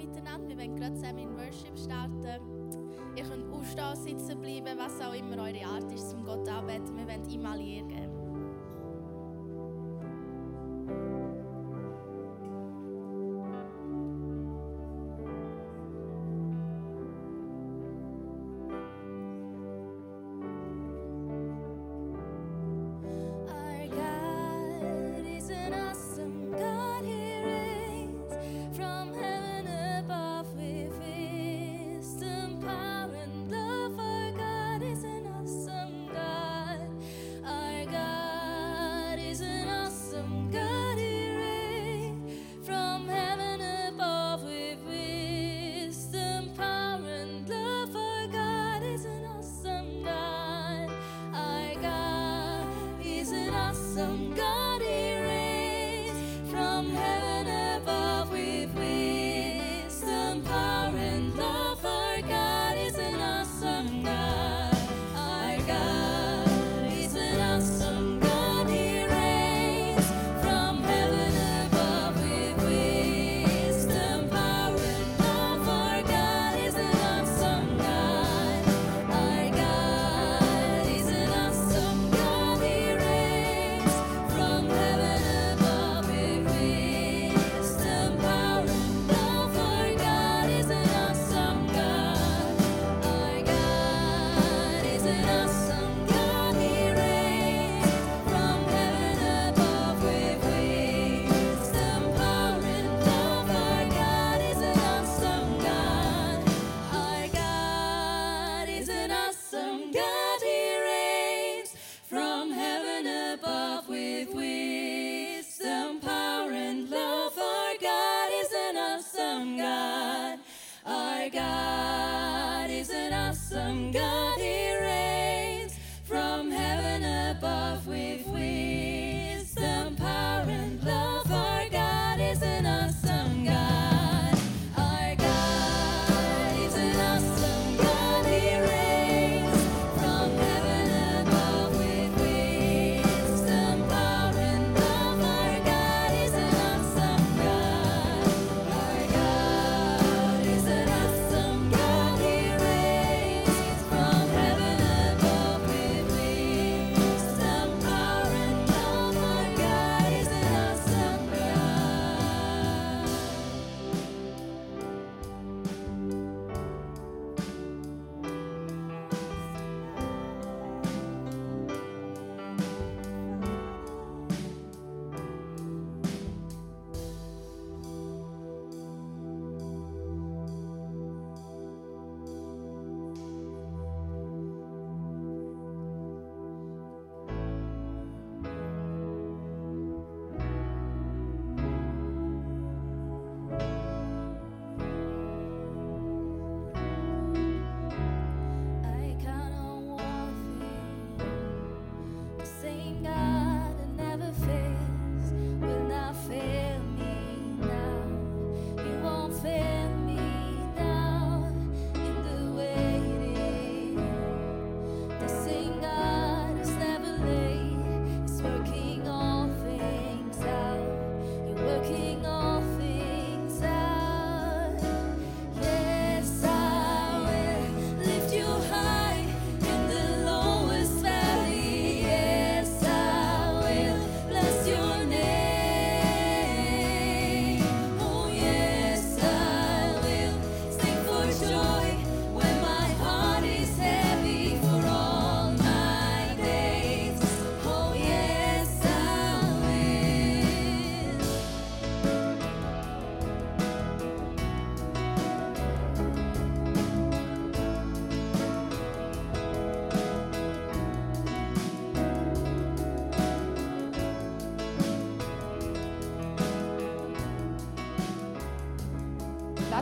miteinander. Wir wollen gerade zusammen in Worship starten. Ihr könnt aufstehen, sitzen bleiben, was auch immer eure Art ist, um Gott anbeten. Wir wollen ihm alle Ehre geben.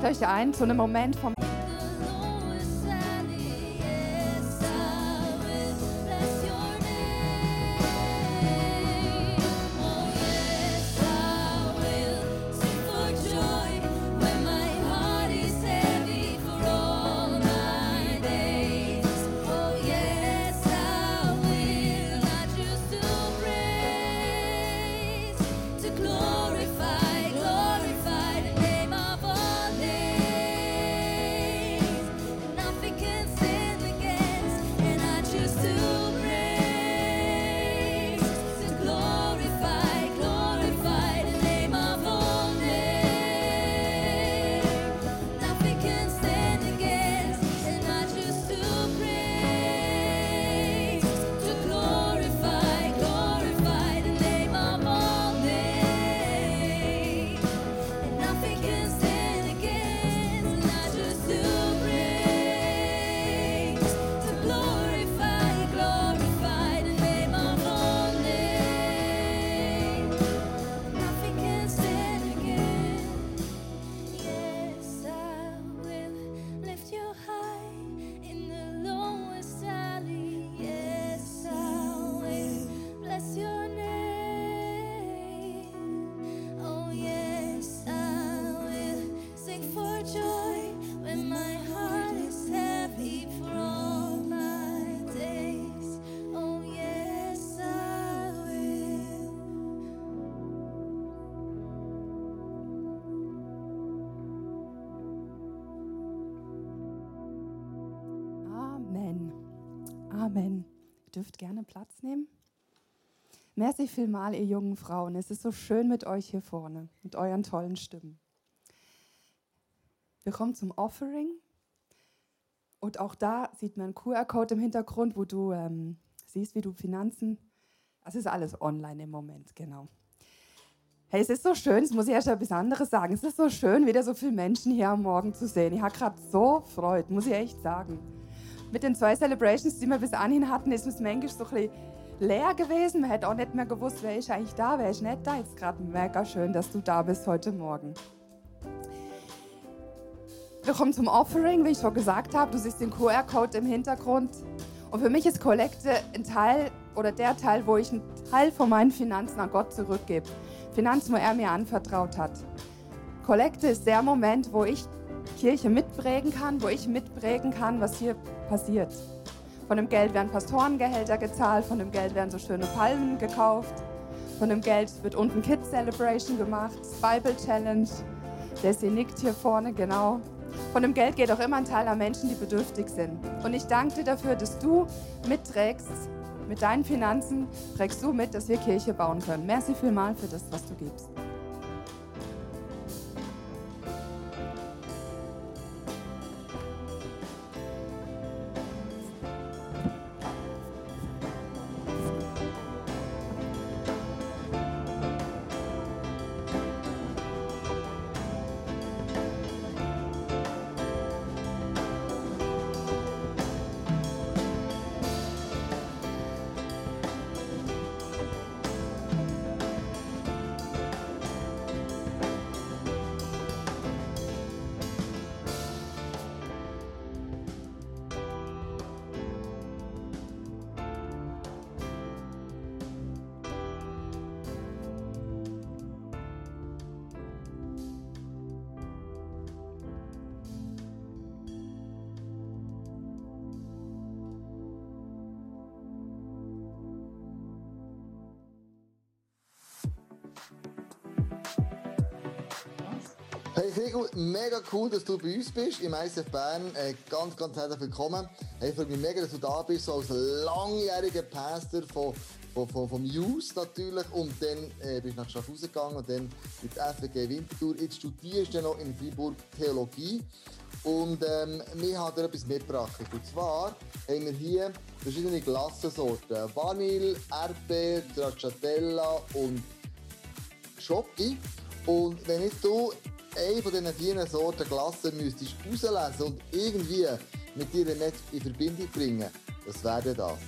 euch ein zu einem Moment vom Dürft gerne Platz nehmen. Merci vielmal, ihr jungen Frauen. Es ist so schön mit euch hier vorne, mit euren tollen Stimmen. Wir kommen zum Offering. Und auch da sieht man einen QR-Code im Hintergrund, wo du ähm, siehst, wie du Finanzen. Das ist alles online im Moment, genau. Hey, es ist so schön, das muss ich erst etwas anderes sagen. Es ist so schön, wieder so viele Menschen hier am Morgen zu sehen. Ich habe gerade so Freude, muss ich echt sagen. Mit den zwei Celebrations, die wir bis anhin hatten, ist es manchmal so ein bisschen leer gewesen. Man hätte auch nicht mehr gewusst, wer ist eigentlich da, wer ist nicht da. Jetzt gerade mega schön, dass du da bist heute Morgen. Wir kommen zum Offering, wie ich schon gesagt habe. Du siehst den QR-Code im Hintergrund. Und für mich ist Kollekte ein Teil oder der Teil, wo ich einen Teil von meinen Finanzen an Gott zurückgebe. Finanzen, wo er mir anvertraut hat. Kollekte ist der Moment, wo ich Kirche mitprägen kann, wo ich mitprägen kann, was hier passiert. Von dem Geld werden Pastorengehälter gezahlt, von dem Geld werden so schöne Palmen gekauft, von dem Geld wird unten Kids Celebration gemacht, Bible Challenge. Desi nickt hier vorne, genau. Von dem Geld geht auch immer ein Teil an Menschen, die bedürftig sind. Und ich danke dir dafür, dass du mitträgst, mit deinen Finanzen trägst du mit, dass wir Kirche bauen können. Merci vielmal für das, was du gibst. Hey Figu, mega cool, dass du bei uns bist im ISF Bern. Äh, ganz, ganz herzlich willkommen. Hey, ich freue mich mega, dass du da bist, so als langjähriger Pastor von, von, von, vom Youth natürlich. Und dann äh, bist du nach Schaffhausen gegangen und dann mit der FG Winterthur. Jetzt studierst du noch in Freiburg Theologie. Und ähm, wir haben dir etwas mitgebracht. Und zwar haben wir hier verschiedene Glassensorten. Vanille, Erdbeer, Stracciatella und Schoki. Und wenn jetzt du eine von diesen vier Sorten Glasse müsstest rauslesen und irgendwie mit dir nicht in Verbindung bringen, was wäre das?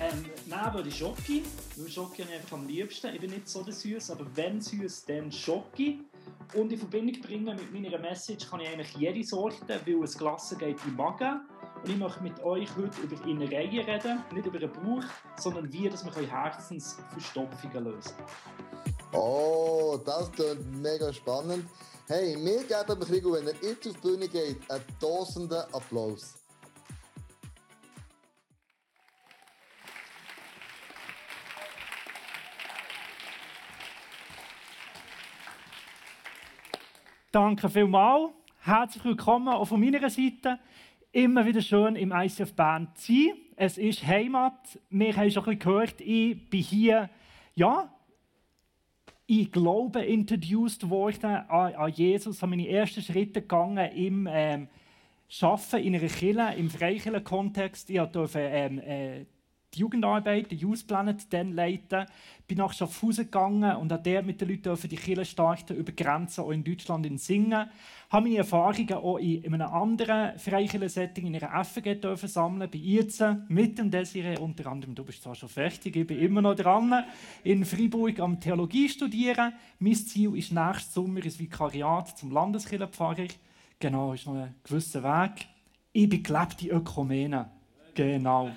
Ähm, nein, würde Schoki. Weil Schoki habe ich einfach am liebsten. Ich bin nicht so der Süß, aber wenn süß, dann Schoki. Und in Verbindung bringen mit meiner Message kann ich eigentlich jede Sorte, weil es Glasse geht im Magen. Und ich möchte mit euch heute über Innereien reden, nicht über den Bauch, sondern wie dass wir Herzensverstopfungen lösen Oh, das klingt mega spannend. Hey, wir geben Krigo, wenn er jetzt auf die Bühne geht, einen tosenden Applaus. Danke vielmals. Herzlich willkommen auch von meiner Seite. Immer wieder schön im ICF Bern zu sein. Es ist Heimat. Wir haben schon ein bisschen gehört, ich bin hier, ja, ich Glaube introduced worden an, Jesus, habe meine ersten Schritte gegangen im ähm, Arbeiten in einer Kirche, im Freikirchen-Kontext. Ich durfte ähm, äh, die Jugendarbeit, den Youth Planet, dann leiten. Bin nach Schaffhausen gegangen und habe dort mit den Leuten die Kirche starten, über Grenzen auch in Deutschland in Singen. Habe meine Erfahrungen auch in, in einem anderen Freikirchen-Setting in einer FG dürfen sammeln, bei IRZE, mit dem Desiree, unter anderem, du bist zwar schon fertig, ich bin immer noch dran, in Freiburg am Theologie studieren. Mein Ziel ist nächstes Sommer ins Vikariat zum Landeskirchenpfarrer. Genau, ist noch ein gewisser Weg. Ich bin gelebte Ökumene. Genau.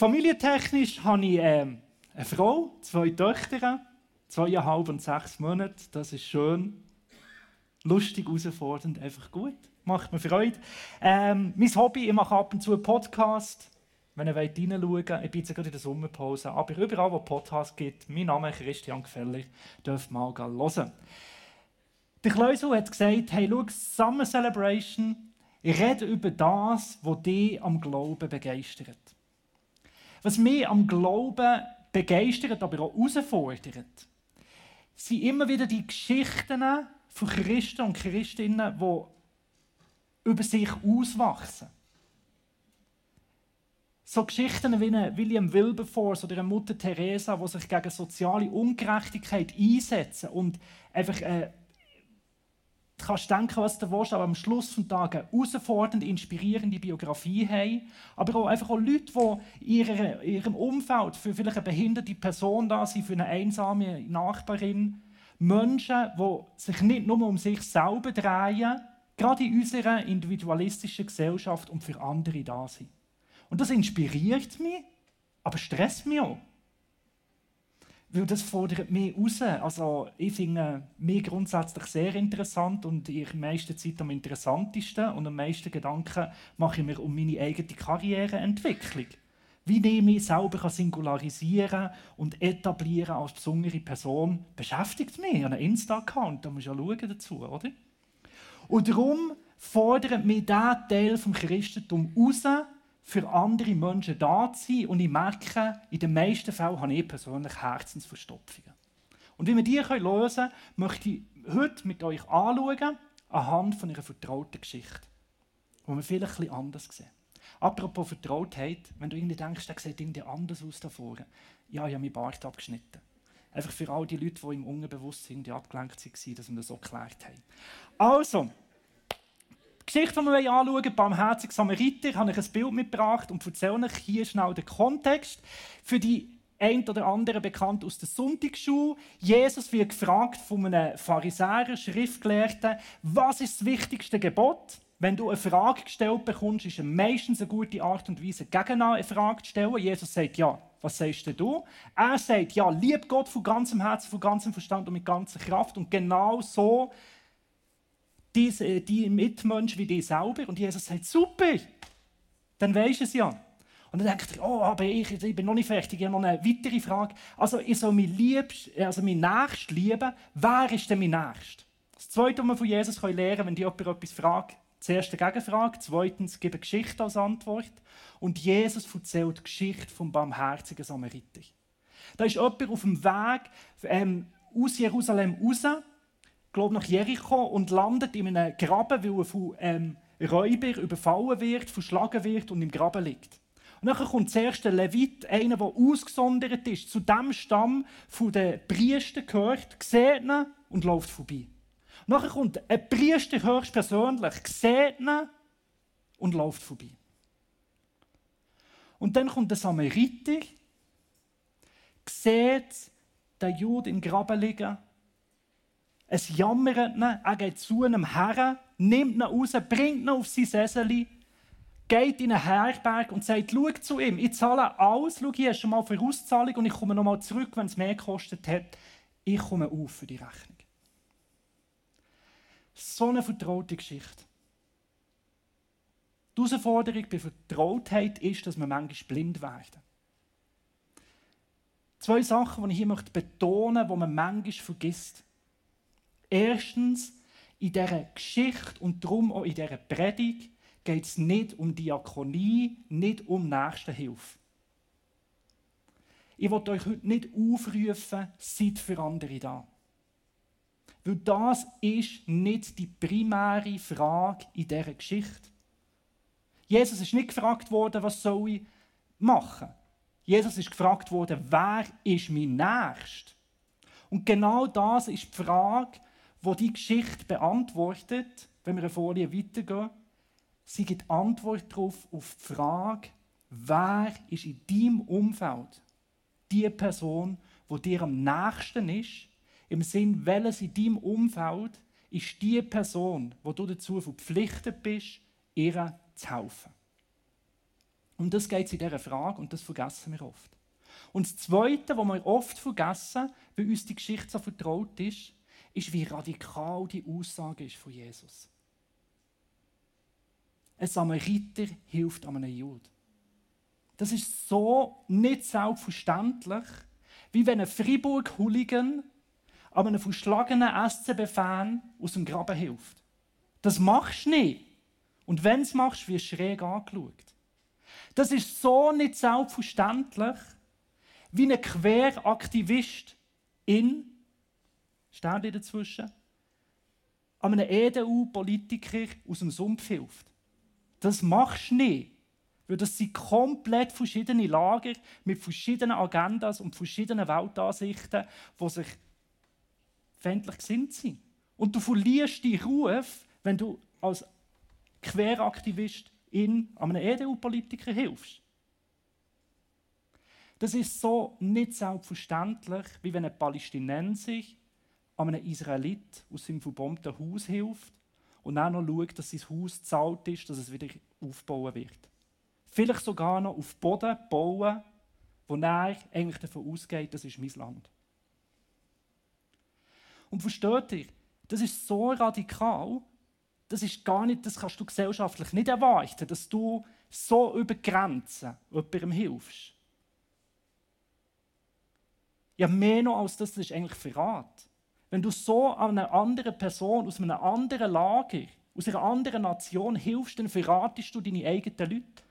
Familientechnisch habe ich äh, eine Frau, zwei Töchter, zweieinhalb und sechs Monate. Das ist schön. Lustig, herausfordernd, einfach gut. Macht mir Freude. Ähm, mein Hobby, ich mache ab und zu einen Podcast. Wenn ihr reinschauen wollt, ich bin jetzt gerade in der Sommerpause, aber überall, wo Podcasts gibt, mein Name ist Christian Gefäller, dürft mal hören. Der Kleusel hat gesagt, hey, schau, Summer Celebration, rede über das, was dich am Glauben begeistert. Was mich am Glauben begeistert, aber auch herausfordert, sind immer wieder die Geschichten von Christen und Christinnen, die über sich auswachsen. So Geschichten wie eine William Wilberforce oder eine Mutter Teresa, die sich gegen soziale Ungerechtigkeit einsetzen und einfach äh, du kannst denken, was du willst, aber am Schluss des Tages eine herausfordernde, inspirierende Biografie haben. Aber auch einfach auch Leute, die in, ihrem Umfeld für vielleicht eine behinderte Person da sind, für eine einsame Nachbarin. Menschen, die sich nicht nur um sich selber drehen, gerade in unserer individualistischen Gesellschaft und für andere da sind. Und das inspiriert mich, aber stresst mich auch. Weil das fordert mich raus. Also ich finde mich grundsätzlich sehr interessant und in der meisten Zeit am interessantesten und am meisten Gedanken mache ich mir um meine eigene Karriereentwicklung. Wie ich mich selber singularisieren und etablieren als besondere Person, beschäftigt mich. Ein Insta-Account, da muss ich ja schauen dazu, oder? Und darum fordert mich dieser Teil vom Christentum raus, für andere Menschen da zu sein. Und ich merke, in den meisten Fällen habe ich persönlich Herzensverstopfungen. Und wie wir die lösen können, möchte ich heute mit euch anschauen, anhand von einer vertrauten Geschichte, wo wir vielleicht bisschen anders sehen. Apropos Vertrautheit, wenn du irgendwie denkst, der sieht irgendwie anders aus da vorne. Ja, ich habe meinen Bart abgeschnitten. Einfach für all die Leute, die im Unbewusstsein abgelenkt waren, dass wir das so geklärt haben. Also, Geschichte, die wir anschauen barmherzig Samariter, habe ich ein Bild mitgebracht und erzähle euch hier schnell den Kontext. Für die ein oder andere bekannt aus der Sonntagsschule. Jesus wird gefragt von einem Pharisäer, Schriftgelehrten, was ist das wichtigste Gebot? Wenn du eine Frage gestellt bekommst, ist es meistens eine gute Art und Weise, gegen eine Frage zu stellen. Jesus sagt, ja, was sagst du? Er sagt, ja, lieb Gott von ganzem Herzen, von ganzem Verstand und mit ganzer Kraft. Und genau so die, die Mitmenschen wie die selber. Und Jesus sagt, super, dann weisst du es ja. Und dann denkt er, oh, aber ich, ich bin noch nicht fertig, ich habe noch eine weitere Frage. Also ich soll mich liebst, also mein Nächst lieben. Wer ist denn mein Nächst? Das Zweite, was wir von Jesus lernen können, wenn jemand etwas fragt, zuerst eine Gegenfrage, zweitens gebe Geschichte als Antwort. Und Jesus erzählt die Geschichte vom barmherzigen Samariter. Da ist jemand auf dem Weg ähm, aus Jerusalem raus glaube nach Jericho und landet in einem Graben, weil er von ähm, Räubern überfallen wird, verschlagen wird und im Graben liegt. Und dann kommt der Levit, einer, der ausgesondert ist, zu dem Stamm der Priester gehört, sieht ihn und läuft vorbei. Und dann kommt ein Priester höchstpersönlich, sieht ihn und läuft vorbei. Und dann kommt der Samariter, sieht den Jude im Graben liegen es jammert ihn, er geht zu einem Herren, nimmt ihn raus, bringt ihn auf sein Sessel, geht in einen Herberg und sagt, schau zu ihm, ich zahle alles, schau, hier du mal Vorauszahlung und ich komme nochmal zurück, wenn es mehr gekostet hat. Ich komme auf für die Rechnung. So eine vertraute Geschichte. Die Herausforderung bei Vertrautheit ist, dass wir manchmal blind werden. Zwei Sachen, die ich hier betonen möchte, die man manchmal vergisst. Erstens, in dieser Geschichte und darum auch in dieser Predigt geht es nicht um Diakonie, nicht um Nächstenhilfe. Ich will euch heute nicht aufrufen, seid für andere da. Weil das ist nicht die primäre Frage in dieser Geschichte. Jesus ist nicht gefragt worden, was soll ich machen. Jesus ist gefragt worden, wer ist mein Nächster? Und genau das ist die Frage, wo die Geschichte beantwortet, wenn wir eine Folie weitergehen, sie gibt Antwort darauf auf die Frage, wer ist in deinem Umfeld die Person, wo dir am nächsten ist, im Sinn, welches in deinem Umfeld ist die Person, wo du dazu verpflichtet bist, ihr zu helfen. Um das geht in dieser Frage und das vergessen wir oft. Und das Zweite, was wir oft vergessen, weil uns die Geschichte so vertraut ist, ist, wie radikal die Aussage ist von Jesus. Ein Samariter hilft einem Jud. Das ist so nicht selbstverständlich, wie wenn ein Fribourg-Hooligan einem verschlagenen SCB-Fan aus dem Graben hilft. Das machst du nicht. Und wenn es machst, wirst du schräg angeschaut. Das ist so nicht selbstverständlich, wie ein Queraktivist in, steht dazwischen, an einem EDU-Politiker aus dem Sumpf hilft. Das machst du nicht. Weil das sind komplett verschiedene Lager mit verschiedenen Agendas und verschiedenen Weltansichten, die sich feindlich gesinnt sind. Und du verlierst die Ruf, wenn du als Queraktivist in einem EDU-Politiker hilfst. Das ist so nicht selbstverständlich, wie wenn ein Palästinenser einem Israelit aus seinem verbombten Haus hilft und dann noch schaut, dass sein Haus zahlt ist, dass es wieder aufbauen wird. Vielleicht sogar noch auf Boden bauen, wo er eigentlich davon ausgeht, das ist mein Land. Und versteht ihr, das ist so radikal, das ist gar nicht, das kannst du gesellschaftlich nicht erwarten, dass du so über Grenzen jemandem hilfst. Ja, mehr noch als das, das ist eigentlich Verrat. Wenn du so einer anderen Person aus einem anderen Lager, aus einer anderen Nation hilfst, dann verratest du deine eigenen Leute.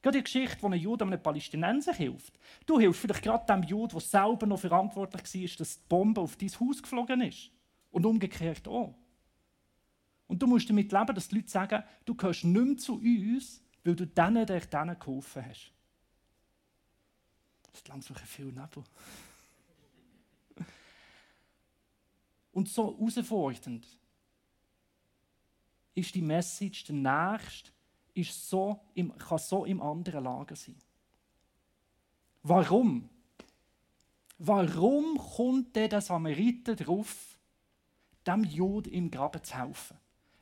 Gerade die Geschichte, wo ein Jude einem Palästinenser hilft. Du hilfst vielleicht gerade dem Jude, der selber noch verantwortlich war, dass die Bombe auf dein Haus geflogen ist. Und umgekehrt auch. Und du musst damit leben, dass die Leute sagen, du gehörst nicht mehr zu uns, weil du denen, der denen geholfen hast. Das ist langsam viel Nebel. Und so herausfordernd ist die Message, der Nächste ist so im, kann so im anderen Lager sein. Warum? Warum kommt der Samariter darauf, dem Jud im Graben zu helfen?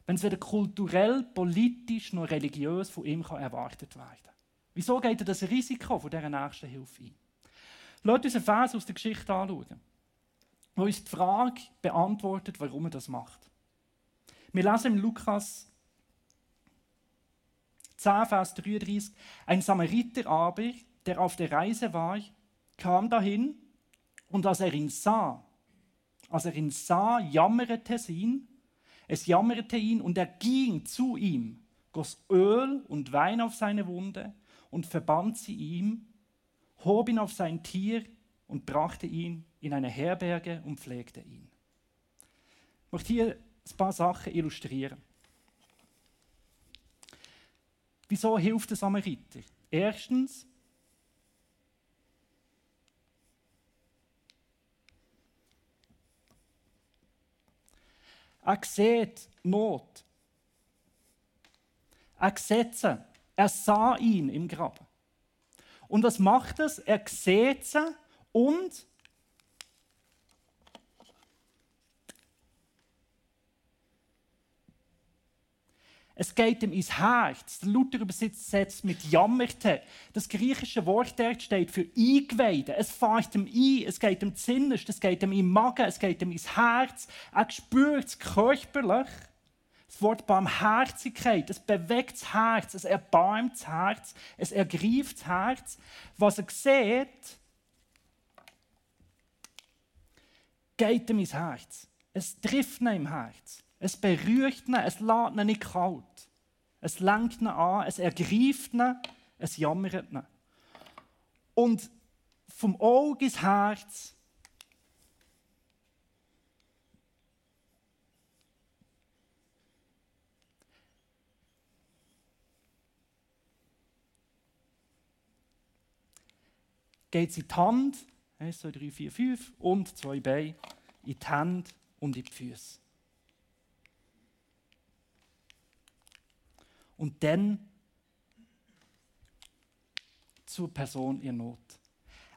Wenn es weder kulturell, politisch noch religiös von ihm erwartet werden kann. Wieso geht er das Risiko von dieser nächsten Hilfe ein? Lasst uns einen Vers aus der Geschichte anschauen wo uns die Frage beantwortet, warum er das macht. Wir lesen im Lukas 10, Vers 33, ein Samariter aber, der auf der Reise war, kam dahin und als er ihn sah, als er ihn sah, jammerte es ihn, es jammerte ihn und er ging zu ihm, goss Öl und Wein auf seine Wunde und verband sie ihm, hob ihn auf sein Tier und brachte ihn in eine Herberge und pflegte ihn. Ich möchte hier ein paar Sachen illustrieren. Wieso hilft der Samariter? Erstens, er sieht Not. Er sieht sie. Er sah ihn im Graben. Und was macht es? Er sieht sie und Es geht ihm ins Herz. Der Luther übersetzt mit jammerte. Das griechische Wort dort steht für eingeweide. Es fährt ihm ein, es geht ihm zinnisch, es geht ihm im Magen, es geht ihm ins Herz. Er spürt es körperlich. Das Wort Barmherzigkeit, es bewegt das Herz, es erbarmt das Herz, es ergreift das Herz. Was er sieht, geht ihm ins Herz. Es trifft ihn im Herz. Es berührt ihn, es lässt ihn nicht kalt. Es lenkt ihn an, es ergreift ihn, es jammert ihn. Und vom Auge ins Herz geht es in die Hand, 1, 2, 3, 4, 5 und zwei Beine, in die Hände und in die Füße. Und dann zur Person in Not.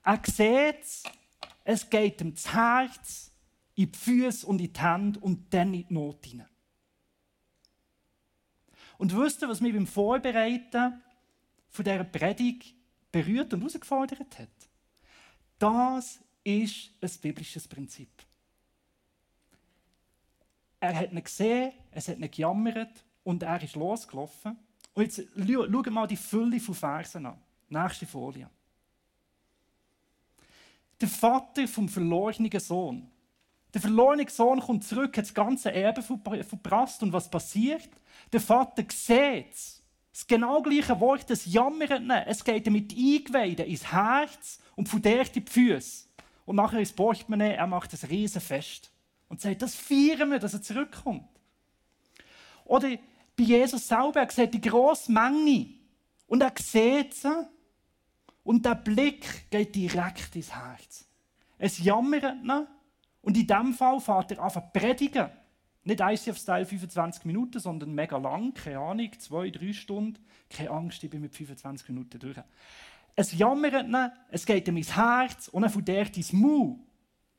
Er sieht es, geht ihm das Herz, in die Füße und in die Hände und dann in die Not hinein. Und wisst ihr, was mich beim Vorbereiten von dieser Predigt berührt und herausgefordert hat? Das ist ein biblisches Prinzip. Er hat ihn gesehen, es hat ihn gejammert und er ist losgelaufen. Und jetzt schau mal die Fülle von Versen an. Nächste Folie. Der Vater vom verlorenen Sohn. Der verlorene Sohn kommt zurück, hat das ganze Erbe verprasst. Und was passiert? Der Vater sieht es. Das genau gleiche Wort, das Jammern, es geht mit Eingeweiden ins Herz und von der die Füße. Und nachher ins Portemonnaie, er macht ein Riesenfest. Und sagt, das feiern wir, dass er zurückkommt. Oder bei Jesus selber, er sieht die grosse Menge. Und er sieht sie. Und der Blick geht direkt ins Herz. Es jammert ihn. Und in diesem Fall fährt er an predigen. Nicht ICF-Style 25 Minuten, sondern mega lang, keine Ahnung, zwei, drei Stunden. Keine Angst, ich bin mit 25 Minuten durch. Es jammert ihn, es geht ihm ins Herz und er dort ins Mund.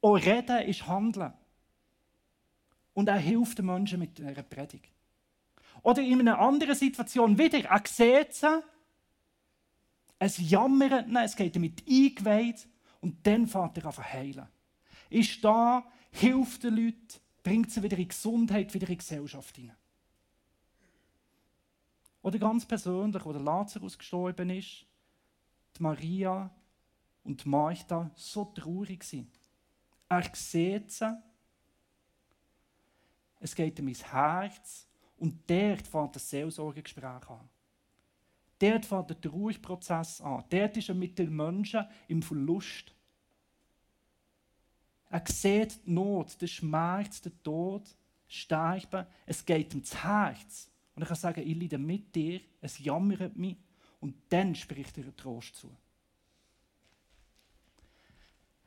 Auch reden ist Handeln. Und er hilft den Menschen mit einer Predigt. Oder in einer anderen Situation wieder, er es jammert ihn, es geht ihm mit eingeweiht und dann fährt er an zu heilen. Ist da, hilft den Leuten, bringt sie wieder in Gesundheit, wieder in Gesellschaft hinein. Oder ganz persönlich, wo der Lazarus gestorben ist, die Maria und die Martha so traurig sind. Er sieht sie, es geht ihm ins Herz und dort fängt das Seelsorgegespräch an. Dort fängt der Trauerprozess an. Dort ist er mit den Menschen im Verlust. Er sieht die Not, den Schmerz, den Tod, Sterben. Es geht ihm ins Herz. Und ich kann sagen, ich leide mit dir, es jammert mich. Und dann spricht er Trost zu.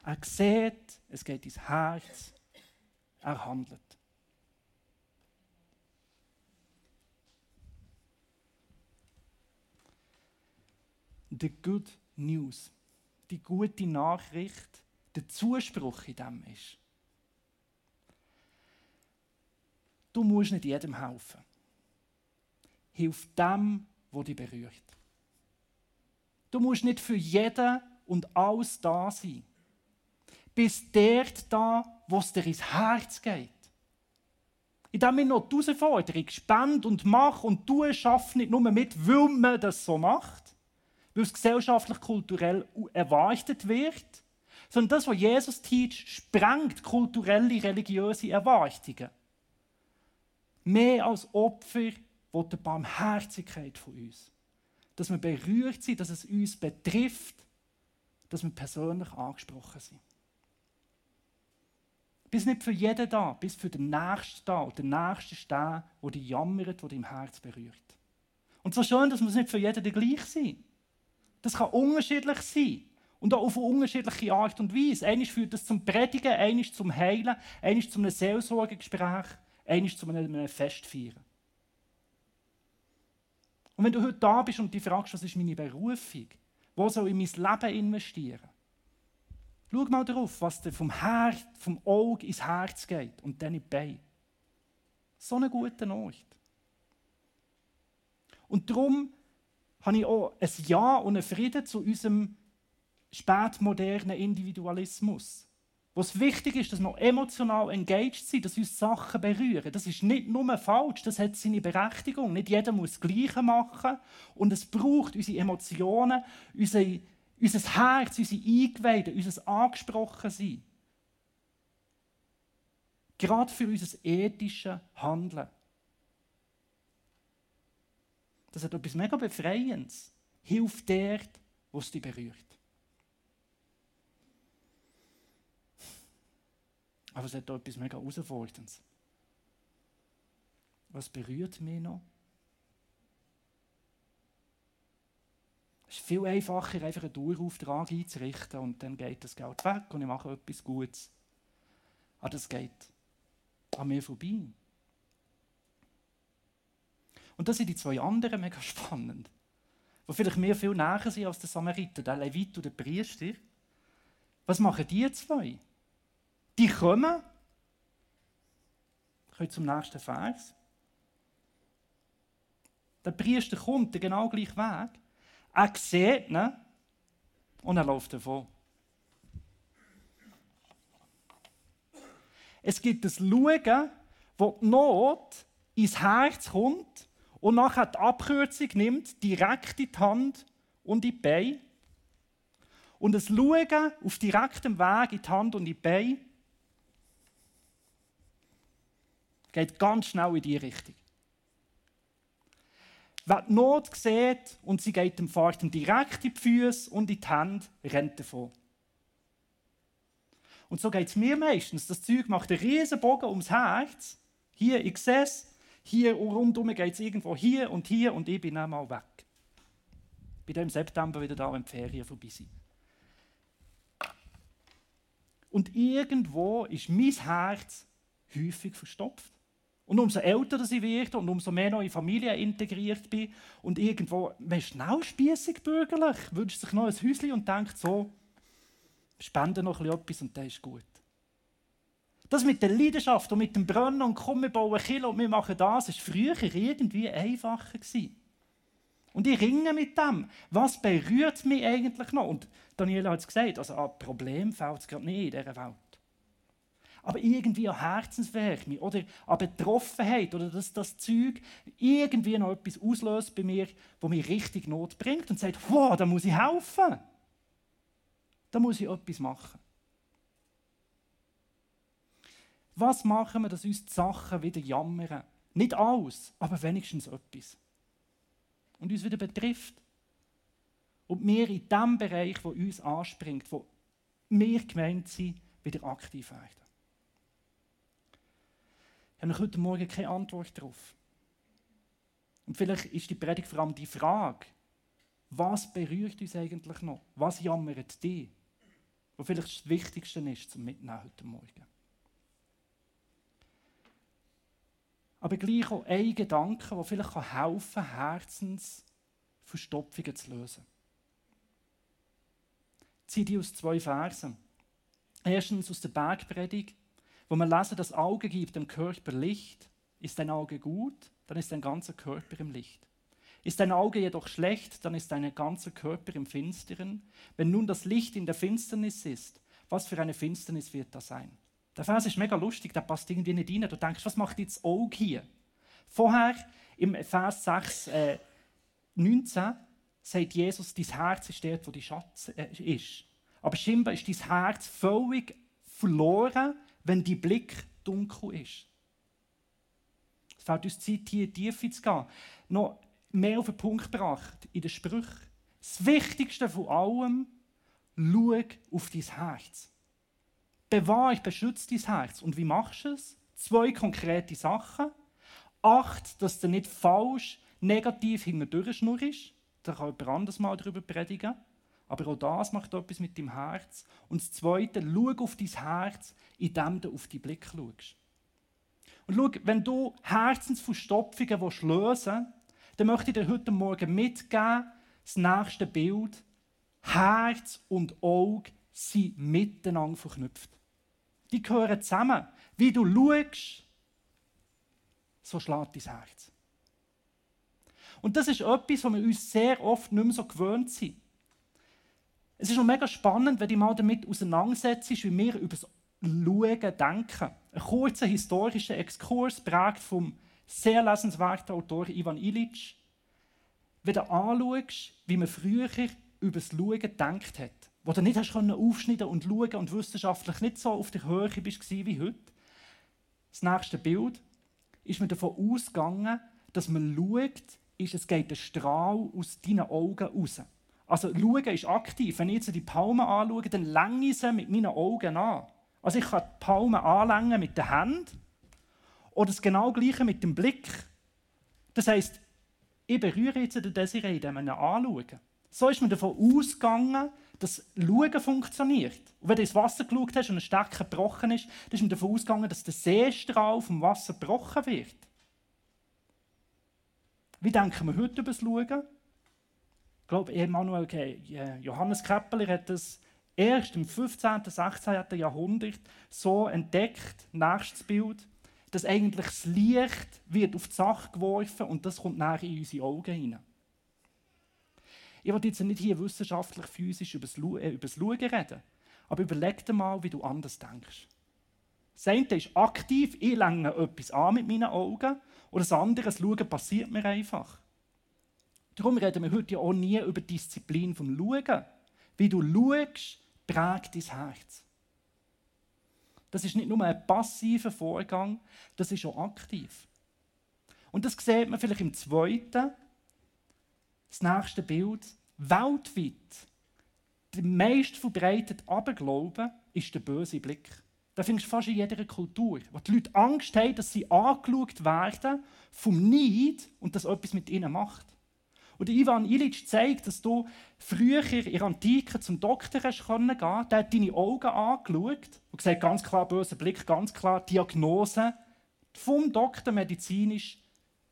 Er sieht, es geht ins Herz, er handelt. The Good News, die gute Nachricht, der Zuspruch in dem ist. Du musst nicht jedem helfen. Hilf dem, wo dich berührt. Du musst nicht für jeden und alles da sein. Bist dort da, wo es dir ins Herz geht. In dem wir noch die Herausforderung spend und mach und du schaff nicht nur mit, weil man das so macht, weil es gesellschaftlich, kulturell erwartet wird, sondern das, was Jesus teacht, sprengt kulturelle, religiöse Erwartungen. Mehr als Opfer will die Barmherzigkeit von uns. Dass wir berührt sind, dass es uns betrifft, dass wir persönlich angesprochen sind. Bist nicht für jeden da, bist für den Nächsten da. Und der Nächste ist der, der dich jammert, der dich im Herz berührt. Und so schön, dass wir nicht für jeden gleich sein. Das kann unterschiedlich sein. Und auch auf unterschiedliche Art und Weise. Eines führt das zum Predigen, eines zum Heilen, eines zu einem Seelsorgegespräch, eines zu einem Festfeiern. Und wenn du heute da bist und dich fragst, was ist meine Berufung, wo soll ich mein Leben investieren? Schau mal darauf, was dir vom, Herz, vom Auge ins Herz geht und dann in die Beine. So eine gute Ort. Und darum habe ich auch ein Ja und einen Frieden zu unserem spätmodernen Individualismus. Wo es wichtig ist, dass wir emotional engaged sind, dass uns Sachen berühren. Das ist nicht nur falsch, das hat seine Berechtigung. Nicht jeder muss das Gleiche machen. Und es braucht unsere Emotionen, unser, unser Herz, unsere Eingeweide, unser Angesprochensein. Gerade für unser ethisches Handeln. Das hat etwas mega Befreiendes. Hilft dort, wo es dich berührt. Aber es hat auch etwas mega Herausforderndes. Was berührt mich noch? Es ist viel einfacher, einfach einen Dauerauftrag einzurichten und dann geht das Geld weg und ich mache etwas Gutes. Aber das geht an mir vorbei. Und das sind die zwei anderen mega spannend. Die vielleicht mir viel näher sind als der Samariter, der Levit und der Priester. Was machen die zwei? Die kommen. Ich zum nächsten Vers. Der Priester kommt den genau gleichen Weg. Er sieht ihn und er läuft davon. Es gibt das Schauen, wo die Not ins Herz kommt und nachher die Abkürzung nimmt, direkt in die Hand und in die Beine. Und das Schauen auf direktem Weg in die Hand und in die Beine geht ganz schnell in die Richtung. Wer die Not sieht und sie geht dem Vater direkt in die Füße und in die Hände, rennt davon. Und so geht es mir meistens. Das Zeug macht einen riesen Bogen ums Herz. Hier, ich sehe es. Hier rundherum geht es irgendwo hier und hier und ich bin dann mal weg. Bin dann im September wieder da, wenn die Ferien vorbei sind. Und irgendwo ist mein Herz häufig verstopft. Und umso älter ich werde und umso mehr noch in Familie integriert bin und irgendwo, man ist schnell spiessig bürgerlich, wünscht sich noch ein Häuschen und denkt so, spende noch etwas und das ist gut. Das mit der Leidenschaft und mit dem Brennen und komm, wir bauen Kilo und wir machen das, war früher irgendwie einfacher. Gewesen. Und ich ringe mit dem. Was berührt mich eigentlich noch? Und Daniela hat es gesagt, also ein Problem fällt es gerade nicht in dieser Welt. Aber irgendwie an Herzenswärme oder an Betroffenheit oder dass das Zeug irgendwie noch etwas auslöst bei mir, wo mir richtig Not bringt und sagt, wow, da muss ich helfen. Da muss ich etwas machen. Was machen wir, dass uns die Sachen wieder jammern? Nicht alles, aber wenigstens etwas. Und uns wieder betrifft. Und wir in dem Bereich, wo uns anspringt, wo wir gemeint sind, wieder aktiv werden. Ich habe heute Morgen keine Antwort darauf. Und vielleicht ist die Predigt vor allem die Frage, was berührt uns eigentlich noch? Was jammert dich? Was vielleicht das Wichtigste ist zum Mitnehmen heute Morgen. Aber gleich auch ein Gedanke, der vielleicht helfen kann, Herzensverstopfungen zu lösen. Ich ziehe die aus zwei Versen. Erstens aus der Bergpredigt, wo man lesen, das Auge gibt dem Körper Licht. Ist dein Auge gut, dann ist dein ganzer Körper im Licht. Ist dein Auge jedoch schlecht, dann ist dein ganzer Körper im Finsteren. Wenn nun das Licht in der Finsternis ist, was für eine Finsternis wird da sein? Der Vers ist mega lustig, der passt irgendwie nicht rein. Du denkst, was macht jetzt Auge hier? Vorher im Vers 6, äh, 19 sagt Jesus, dein Herz ist dort, wo die Schatz äh, ist. Aber scheinbar ist dein Herz völlig verloren, wenn die Blick dunkel ist. Es fällt uns Zeit, hier tief zu gehen. Noch mehr auf den Punkt gebracht in den Sprüchen. Das Wichtigste von allem, schau auf dein Herz. Bewahre, beschütze dein Herz. Und wie machst du es? Zwei konkrete Sachen. Acht, dass du nicht falsch, negativ hinterdurch schnurrst. Da kann jemand anderes mal darüber predigen. Aber auch das macht etwas mit deinem Herz. Und das Zweite, schau auf dein Herz, indem du auf die Blick schaust. Und schau, wenn du Herzensverstopfungen lösen willst, dann möchte ich dir heute Morgen mitgeben, das nächste Bild. Herz und Auge sind miteinander verknüpft. Die gehören zusammen. Wie du schaust, so schlägt dein Herz. Und das ist etwas, was wir uns sehr oft nicht mehr so gewöhnt sind. Es ist noch mega spannend, wenn du mal damit auseinandersetzt, wie wir über das Schauen denken. Ein kurzer historischer Exkurs, prägt vom sehr lesenswerten Autor Ivan Illich. Wenn du anschaust, wie man früher über das Schauen gedacht hat, wo du nicht hast aufschneiden und schauen und wissenschaftlich nicht so auf der Höhe bist wie heute. Das nächste Bild ist mir davon ausgegangen, dass man schaut, ist, es geht ein Strahl aus deinen Augen raus. Also schauen ist aktiv. Wenn ich jetzt die Palme anschaue, dann länge ich sie mit meinen Augen an. Also ich kann die Palme anlängen mit der Hand oder das genau gleiche mit dem Blick. Das heisst, ich berühre jetzt den Desiree, indem wir ihn anschauen. So ist man davon ausgegangen, dass Schauen funktioniert. Und wenn du ins Wasser geschaut hast und ein Stecker gebrochen ist, dann ist man davon ausgegangen, dass der Seestrahl vom Wasser gebrochen wird. Wie denken wir heute über das Schauen? Ich glaube, Emanuel, okay, Johannes Keppeler hat das erst im 15. und 16. Jahrhundert so entdeckt, nächstes Bild, dass eigentlich das Licht wird auf die Sache geworfen und das kommt nachher in unsere Augen hinein. Ich will jetzt nicht hier wissenschaftlich, physisch über das, äh, Schauen reden, aber überleg dir mal, wie du anders denkst. Das eine ist aktiv, ich länge etwas an mit meinen Augen, und das andere, das Schauen passiert mir einfach. Darum reden wir heute ja auch nie über die Disziplin vom Schauen. Wie du schaust, prägt dein Herz. Das ist nicht nur ein passiver Vorgang, das ist auch aktiv. Und das sieht man vielleicht im zweiten, Das nächste Bild. Weltweit der meist verbreitete Aberglaube ist der böse Blick. Da findest du fast in jeder Kultur, wo die Leute Angst haben, dass sie angeschaut werden vom Neid und das etwas mit ihnen macht. Und Ivan Illich zeigt, dass du früher in der Antike zum Doktor gehen. Der hat deine Augen angeschaut und gesagt, ganz klar böser Blick, ganz klar Diagnose. Vom Doktor medizinisch,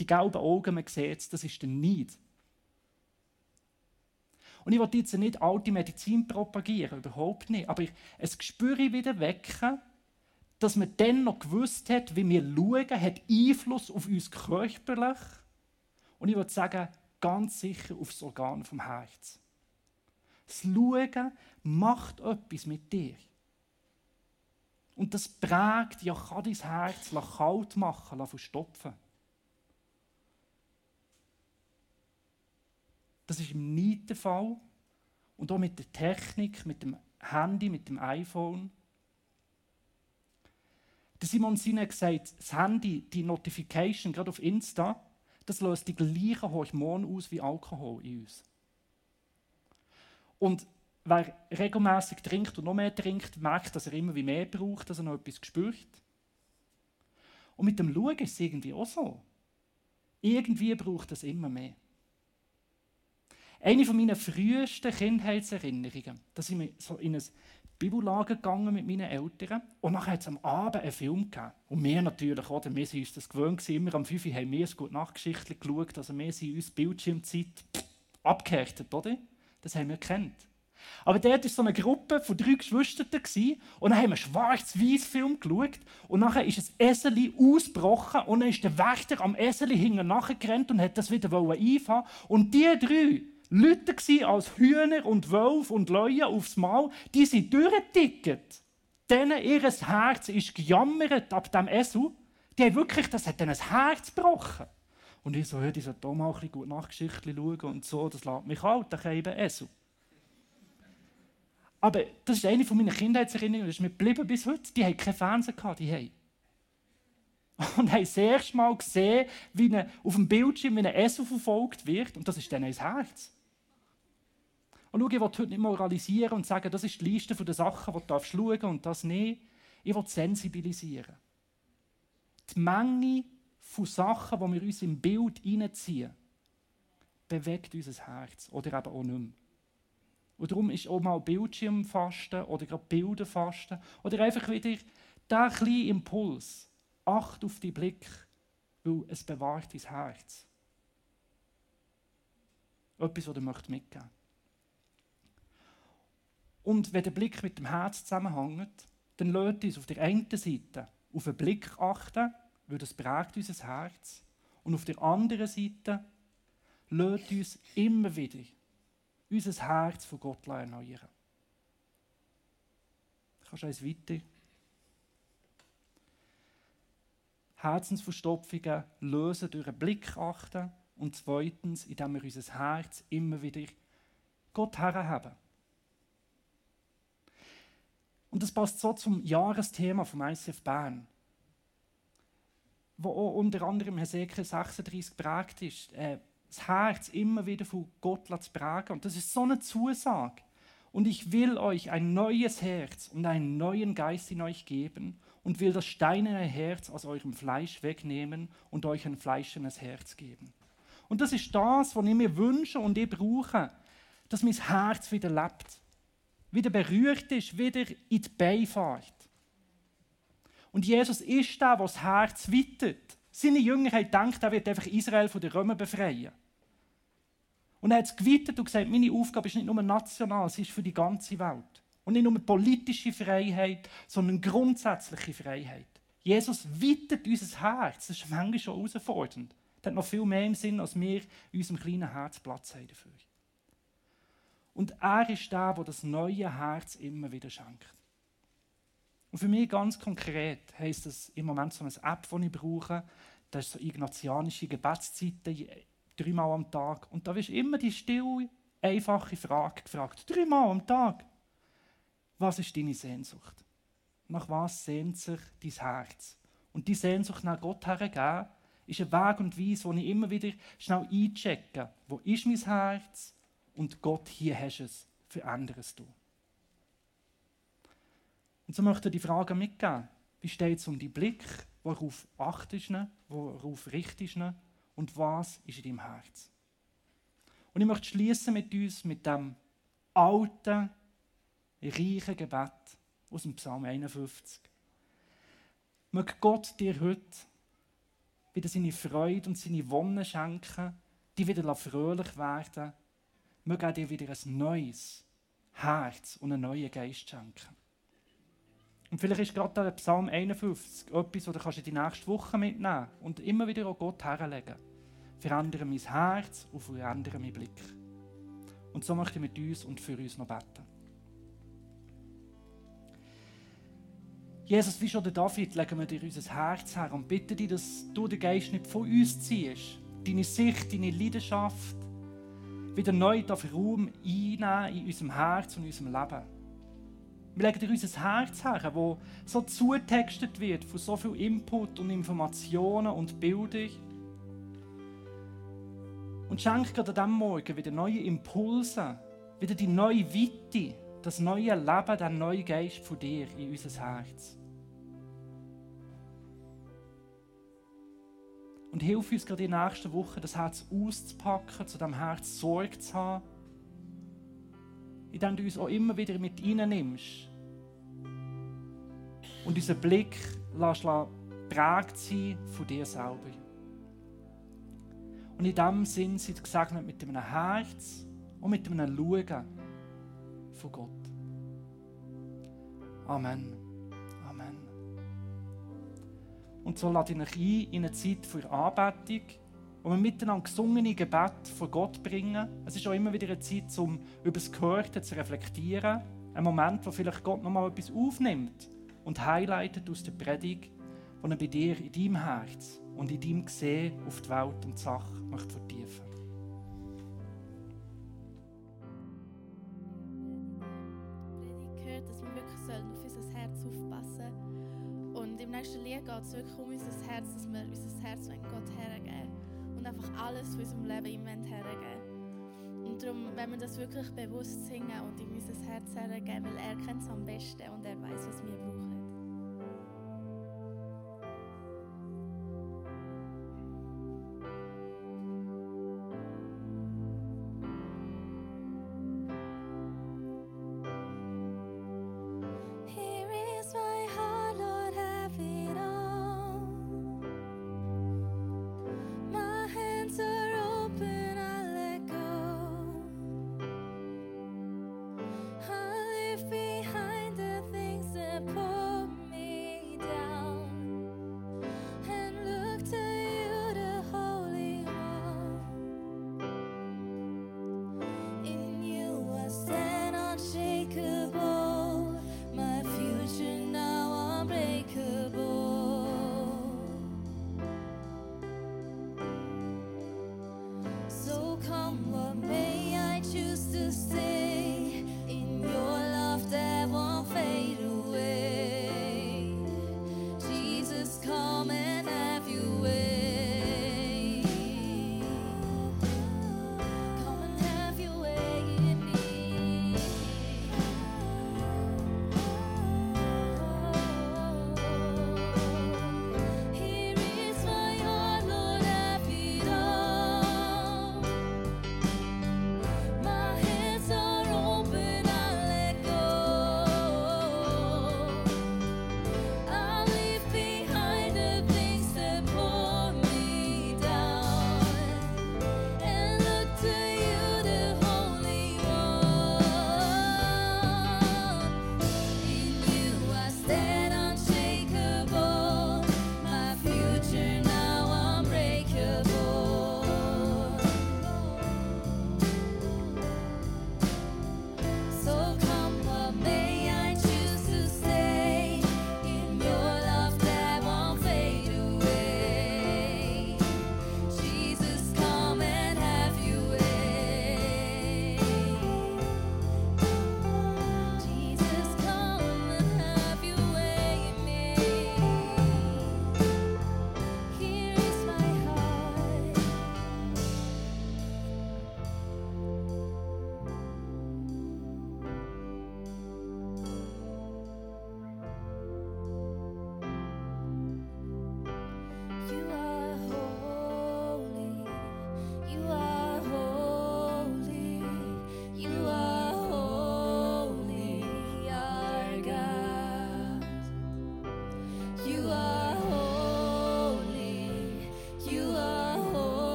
die gelben Augen, man sieht das ist der Neid. Und ich will jetzt nicht alte Medizin propagieren, überhaupt nicht. Aber es spüre ich wieder wecken, dass man dann noch gewusst hat, wie wir schauen, hat Einfluss auf uns körperlich. Und ich würde sagen, ganz sicher auf das Organ vom Herz. Das Schauen macht etwas mit dir. Und das prägt, ja, kann dein Herz kalt machen, verstopfen. Das ist im nicht der Fall. Und auch mit der Technik, mit dem Handy, mit dem iPhone. Der Simon Sinek sagt, das Handy, die Notification, gerade auf Insta, das löst die gleichen Hormone aus wie Alkohol in uns. Und wer regelmäßig trinkt und noch mehr trinkt, merkt, dass er immer wie mehr braucht, dass er noch etwas spürt. Und mit dem Schauen ist es irgendwie auch so. Irgendwie braucht es immer mehr. Eine meiner frühesten Kindheitserinnerungen, da sind wir so in ein Bibellager gegangen mit meinen Eltern und nachher hat es am Abend einen Film gegeben. Und wir natürlich, oder? wir sind uns das gewöhnt, immer am 5 Uhr haben wir ein gute Nachtgeschichte geschaut, also wir sind uns Bildschirmzeit abgehärtet, oder? Das haben wir gekannt. Aber dort war so eine Gruppe von drei Geschwistern und dann haben wir einen schwarz-weiß Film geschaut und nachher ist ein Eseli ausgebrochen und dann ist der Wächter am Eseli hinten nachgerannt und hat das wieder einfahren und die drei Leute als Hühner und Wölfe und Leute aufs Mal, die sind durchgeticket. Denen ihr Herz ist gejammert ab dem Esel. Die haben wirklich, das hat ihnen ein Herz gebrochen. Und ich so, ich sollte hier mal ein bisschen gut Nachgeschichten schauen und so, das lässt mich kalt, dann eben Esel. Aber das ist eine meiner Kindheitserinnerungen, das ist mir geblieben bis heute. Die haben keinen Fernseher gehabt, die haben. Und haben das erste Mal gesehen, wie eine, auf dem Bildschirm wie ein Esel verfolgt wird. Und das ist dann ein Herz. Und schau, ich will heute nicht moralisieren und sagen, das ist die Liste der Sachen, die du schauen darfst und das nicht. Ich will sensibilisieren. Die Menge von Sachen, die wir uns im Bild hineinziehen, bewegt unser Herz oder eben auch nicht mehr. Und darum ist auch mal Bildschirmfasten oder gerade Bilderfasten oder einfach wieder der kleine Impuls. Acht auf die Blick, weil es bewahrt dein Herz. Etwas, was du mitgeben möchtest. Und wenn der Blick mit dem Herz zusammenhängt, dann lädt uns auf der einen Seite auf den Blick achten, weil das prägt unser Herz. Und auf der anderen Seite lädt uns immer wieder unser Herz von Gott erneuern. Kannst du eins weiter? Herzensverstopfungen lösen durch einen Blick achten und zweitens, indem wir unser Herz immer wieder Gott herhaben. Und das passt so zum Jahresthema vom ICF Bern, wo auch unter anderem Hesekiel 36 geprägt ist, äh, das Herz immer wieder von Gott zu prägen. Und das ist so eine Zusage. Und ich will euch ein neues Herz und einen neuen Geist in euch geben und will das steinerne Herz aus eurem Fleisch wegnehmen und euch ein fleischendes Herz geben. Und das ist das, was ich mir wünsche und ich brauche, dass mein Herz wieder lebt wieder berührt ist, wieder in die Beifahrt. Und Jesus ist der, der das Herz wittet. Seine Jünger haben gedacht, er wird einfach Israel von den Römern befreien. Und er hat es gewittet und gesagt, meine Aufgabe ist nicht nur national, sie ist für die ganze Welt. Und nicht nur politische Freiheit, sondern grundsätzliche Freiheit. Jesus wittet unser Herz. Das ist manchmal schon herausfordernd. Das hat noch viel mehr im Sinn, als wir in unserem kleinen Herz Platz haben dafür. Und er ist der, der das neue Herz immer wieder schenkt. Und für mich ganz konkret heisst das im Moment so eine App, die ich brauche. Das ist so ignatianische Gebetszeiten, dreimal am Tag. Und da wirst immer die stille, einfache Frage gefragt. Dreimal am Tag. Was ist deine Sehnsucht? Nach was sehnt sich dein Herz? Und die Sehnsucht nach Gott hergeben, ist ein Weg und Weise, wo ich immer wieder schnell einchecke, wo ist mein Herz und Gott, hier hast du es, veränderst du. Und so möchte ich die Frage mitgeben, wie steht es um die Blick, worauf achtest du, worauf richtest du und was ist in deinem Herz? Und ich möchte schließen mit uns mit dem alten, reichen Gebet aus dem Psalm 51. Möge Gott dir heute wieder seine Freude und seine Wonne schenken, die wieder fröhlich werden. Möge er dir wieder ein neues Herz und einen neuen Geist schenken. Und vielleicht ist gerade der Psalm 51 etwas, das du in die nächste Woche mitnehmen und immer wieder auch Gott herlegen. Verändere mein Herz und verändere meinen Blick. Und so möchte ich mit uns und für uns noch beten. Jesus, wie schon der David, legen wir dir unser Herz her und bitten dich, dass du den Geist nicht von uns ziehst. Deine Sicht, deine Leidenschaft wieder neu Raum einnehmen in unserem Herz und in unserem Leben. Wir legen dir unser Herz her, wo so zutextet wird von so viel Input und Informationen und Bildern. Und schenk gerade an diesem Morgen wieder neue Impulse, wieder die neue Weite, das neue Leben, der neue Geist von dir in unser Herz. Und hilf uns gerade in der nächsten Woche, das Herz auszupacken, zu dem Herz Sorge zu haben, indem du uns auch immer wieder mit nimmst und unseren Blick lässt prägt sein von dir selber. Und in diesem Sinn sind gesegnet mit einem Herz und mit einem Schauen von Gott. Amen. Und so lade ich euch ein in eine Zeit für Anbetung, wo wir miteinander gesungene Gebet vor Gott bringen. Es ist auch immer wieder eine Zeit, um über das Gehörte zu reflektieren. Ein Moment, wo vielleicht Gott nochmal etwas aufnimmt und highlightet aus der Predigt, die er bei dir in deinem Herz und in deinem Gesehen auf die Welt und die Sache möchte vertiefen Predigt wirklich um unser Herz, dass wir unser Herz Gott hergeben und einfach alles von unserem Leben ihm hergeben. Und darum, wenn wir das wirklich bewusst singen und ihm unser Herz hergeben, weil er kennt es am besten und er weiß, was wir brauchen.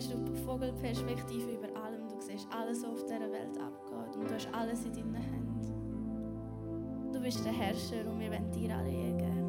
Hast du Vogelperspektive über allem. Du siehst alles, was auf dieser Welt abgeht. Und du hast alles in deinen Händen. Du bist der Herrscher und wir wollen dir alle geben.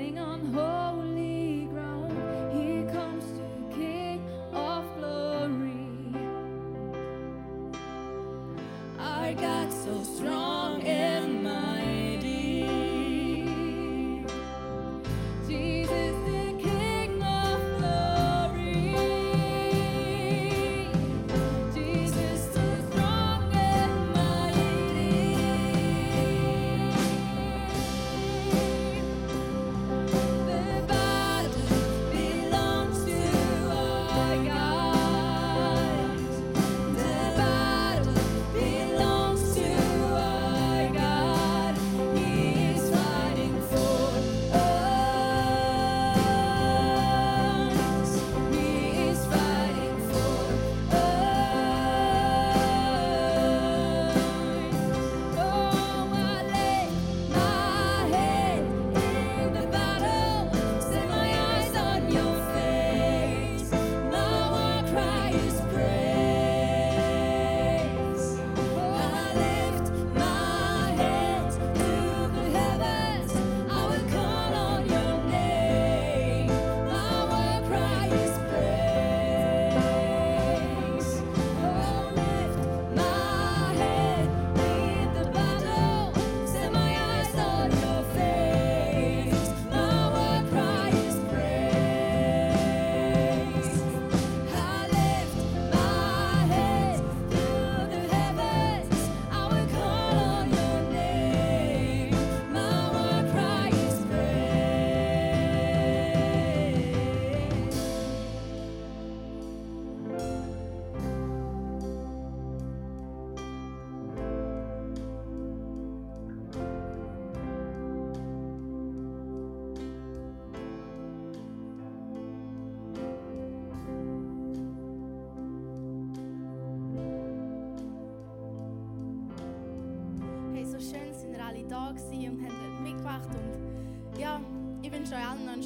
Standing on holy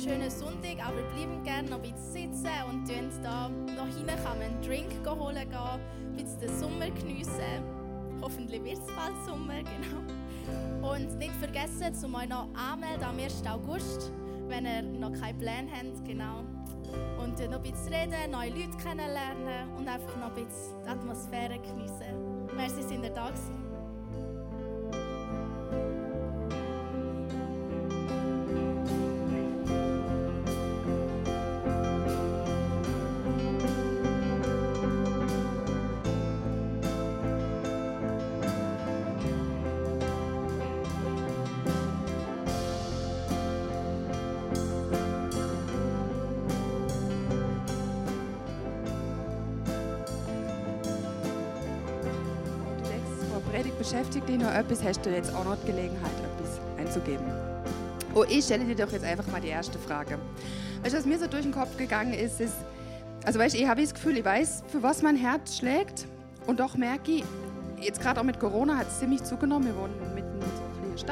schönen Sonntag, aber bleiben gerne noch ein bisschen sitzen und tun da noch hinten kann man einen Drink holen gehen, ein bisschen den Sommer geniessen. Hoffentlich wird es bald Sommer, genau. Und nicht vergessen, zum euch noch anmelden am 1. August, wenn ihr noch keinen Plan habt, genau. Und äh, noch ein bisschen reden, neue Leute kennenlernen und einfach noch ein bisschen die Atmosphäre geniessen. Merci, sind ihr da gewesen. Beschäftigt dich noch etwas, hast du jetzt auch noch die Gelegenheit, etwas einzugeben. Oh, ich stelle dir doch jetzt einfach mal die erste Frage. Weißt du, was mir so durch den Kopf gegangen ist, ist, also weißt du, ich habe das Gefühl, ich weiß, für was mein Herz schlägt und doch merke ich, jetzt gerade auch mit Corona hat es ziemlich zugenommen. Wir wohnen